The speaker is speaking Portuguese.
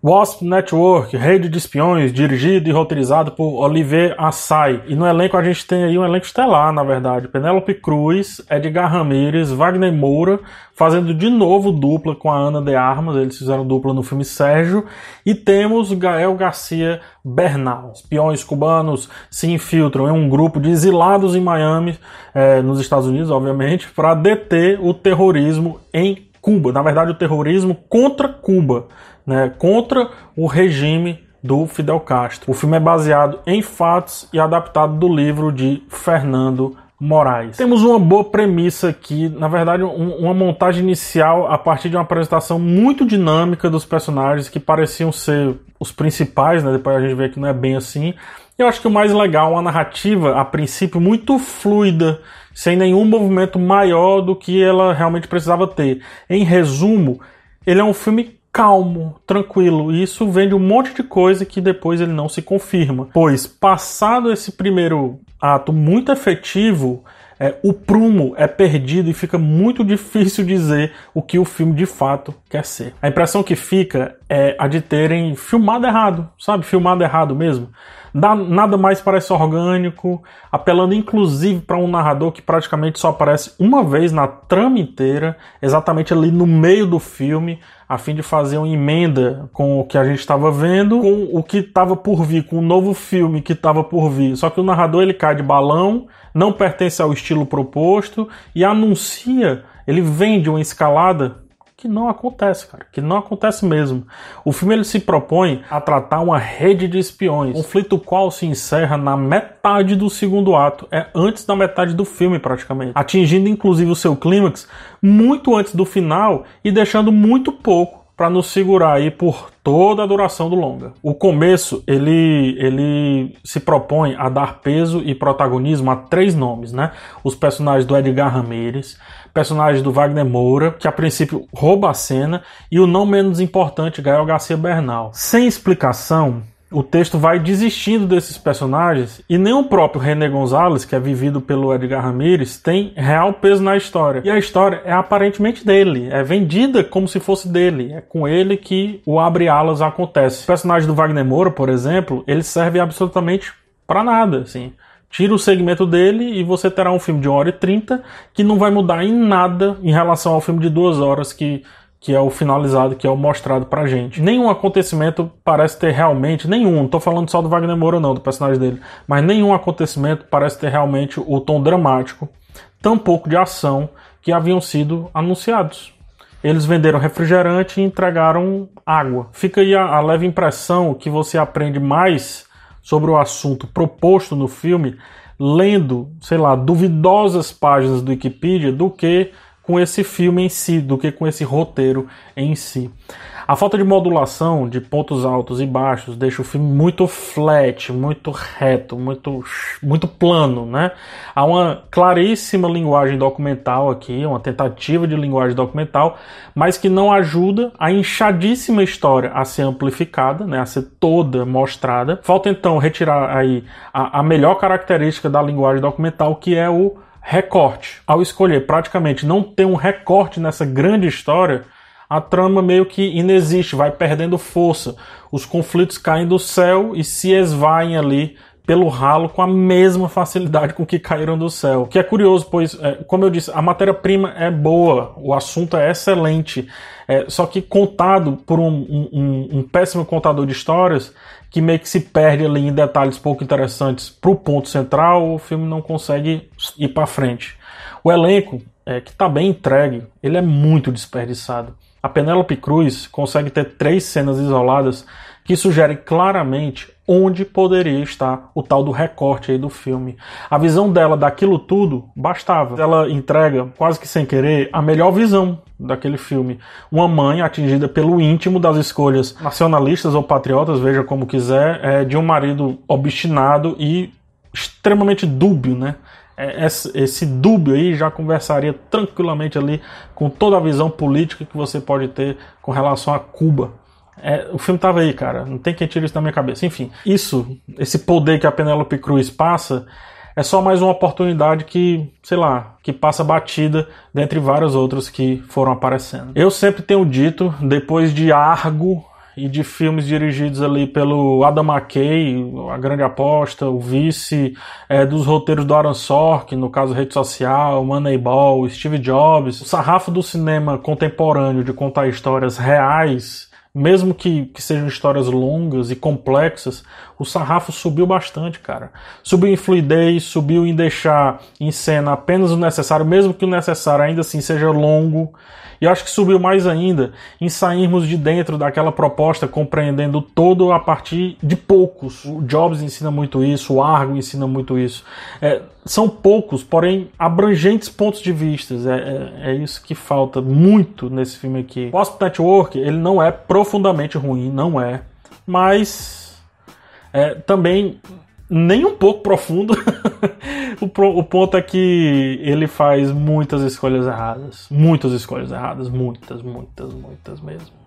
Wasp Network, rede de espiões, dirigido e roteirizado por Olivier Assay. E no elenco a gente tem aí um elenco estelar, na verdade. Penélope Cruz, Edgar Ramirez, Wagner Moura, fazendo de novo dupla com a Ana de Armas. Eles fizeram dupla no filme Sérgio. E temos Gael Garcia Bernal. Espiões cubanos se infiltram em um grupo de exilados em Miami, eh, nos Estados Unidos, obviamente, para deter o terrorismo em Cuba. Na verdade, o terrorismo contra Cuba né, contra o regime do Fidel Castro. O filme é baseado em fatos e adaptado do livro de Fernando Temos uma boa premissa aqui, na verdade, um, uma montagem inicial a partir de uma apresentação muito dinâmica dos personagens que pareciam ser os principais, né? Depois a gente vê que não é bem assim. Eu acho que o mais legal, uma narrativa, a princípio, muito fluida, sem nenhum movimento maior do que ela realmente precisava ter. Em resumo, ele é um filme calmo, tranquilo. E isso vem de um monte de coisa que depois ele não se confirma. Pois, passado esse primeiro ato muito efetivo, é, o prumo é perdido e fica muito difícil dizer o que o filme de fato quer ser. A impressão que fica é a de terem filmado errado, sabe? Filmado errado mesmo. Nada mais parece orgânico, apelando inclusive para um narrador que praticamente só aparece uma vez na trama inteira, exatamente ali no meio do filme, a fim de fazer uma emenda com o que a gente estava vendo, com o que estava por vir, com o novo filme que estava por vir. Só que o narrador ele cai de balão, não pertence ao estilo proposto e anuncia, ele vende uma escalada que não acontece, cara, que não acontece mesmo. O filme ele se propõe a tratar uma rede de espiões, conflito qual se encerra na metade do segundo ato, é antes da metade do filme praticamente, atingindo inclusive o seu clímax muito antes do final e deixando muito pouco para nos segurar aí por toda a duração do longa. O começo ele ele se propõe a dar peso e protagonismo a três nomes, né? Os personagens do Edgar Ramirez, personagem do Wagner Moura, que a princípio rouba a cena, e o não menos importante Gael Garcia Bernal. Sem explicação, o texto vai desistindo desses personagens e nem o próprio René Gonzalez, que é vivido pelo Edgar Ramirez, tem real peso na história. E a história é aparentemente dele, é vendida como se fosse dele, é com ele que o abre alas acontece. O personagem do Wagner Moura, por exemplo, ele serve absolutamente para nada, assim. Tira o segmento dele e você terá um filme de 1 hora e 30 que não vai mudar em nada em relação ao filme de 2 horas que que é o finalizado, que é o mostrado pra gente. Nenhum acontecimento parece ter realmente, nenhum, não tô falando só do Wagner Moura não, do personagem dele, mas nenhum acontecimento parece ter realmente o tom dramático, tampouco de ação que haviam sido anunciados. Eles venderam refrigerante e entregaram água. Fica aí a, a leve impressão que você aprende mais sobre o assunto proposto no filme lendo, sei lá, duvidosas páginas do Wikipedia do que com esse filme em si do que com esse roteiro em si. A falta de modulação de pontos altos e baixos deixa o filme muito flat, muito reto, muito, muito plano, né? Há uma claríssima linguagem documental aqui, uma tentativa de linguagem documental, mas que não ajuda a inchadíssima história a ser amplificada, né? A ser toda mostrada. Falta então retirar aí a, a melhor característica da linguagem documental, que é o recorte. Ao escolher praticamente não ter um recorte nessa grande história, a trama meio que inexiste, vai perdendo força. Os conflitos caem do céu e se esvaem ali pelo ralo com a mesma facilidade com que caíram do céu. O que é curioso, pois, é, como eu disse, a matéria-prima é boa, o assunto é excelente, é, só que contado por um, um, um péssimo contador de histórias, que meio que se perde ali em detalhes pouco interessantes para o ponto central, o filme não consegue ir para frente. O elenco, é, que está bem entregue, ele é muito desperdiçado. A Penélope Cruz consegue ter três cenas isoladas que sugerem claramente onde poderia estar o tal do recorte aí do filme. A visão dela daquilo tudo bastava. Ela entrega, quase que sem querer, a melhor visão daquele filme. Uma mãe atingida pelo íntimo das escolhas nacionalistas ou patriotas, veja como quiser, é, de um marido obstinado e extremamente dúbio, né? É, esse dúbio aí já conversaria tranquilamente ali com toda a visão política que você pode ter com relação a Cuba. É, o filme tava aí, cara. Não tem quem tire isso da minha cabeça. Enfim, isso, esse poder que a Penélope Cruz passa, é só mais uma oportunidade que, sei lá, que passa batida dentre várias outras que foram aparecendo. Eu sempre tenho dito, depois de Argo e de filmes dirigidos ali pelo Adam McKay, A Grande Aposta, o vice é, dos roteiros do Aaron Sorkin, no caso Rede Social, Moneyball, Steve Jobs. O sarrafo do cinema contemporâneo de contar histórias reais mesmo que, que sejam histórias longas e complexas, o sarrafo subiu bastante, cara. Subiu em fluidez, subiu em deixar em cena apenas o necessário, mesmo que o necessário ainda assim seja longo. E acho que subiu mais ainda em sairmos de dentro daquela proposta, compreendendo todo a partir de poucos. O Jobs ensina muito isso, o Argo ensina muito isso. É, são poucos, porém abrangentes pontos de vista. É, é, é, isso que falta muito nesse filme aqui. O Hospital Network, ele não é profundamente ruim, não é. Mas é, também nem um pouco profundo. o, o, ponto é que ele faz muitas escolhas erradas. Muitas escolhas erradas. Muitas, muitas, muitas mesmo.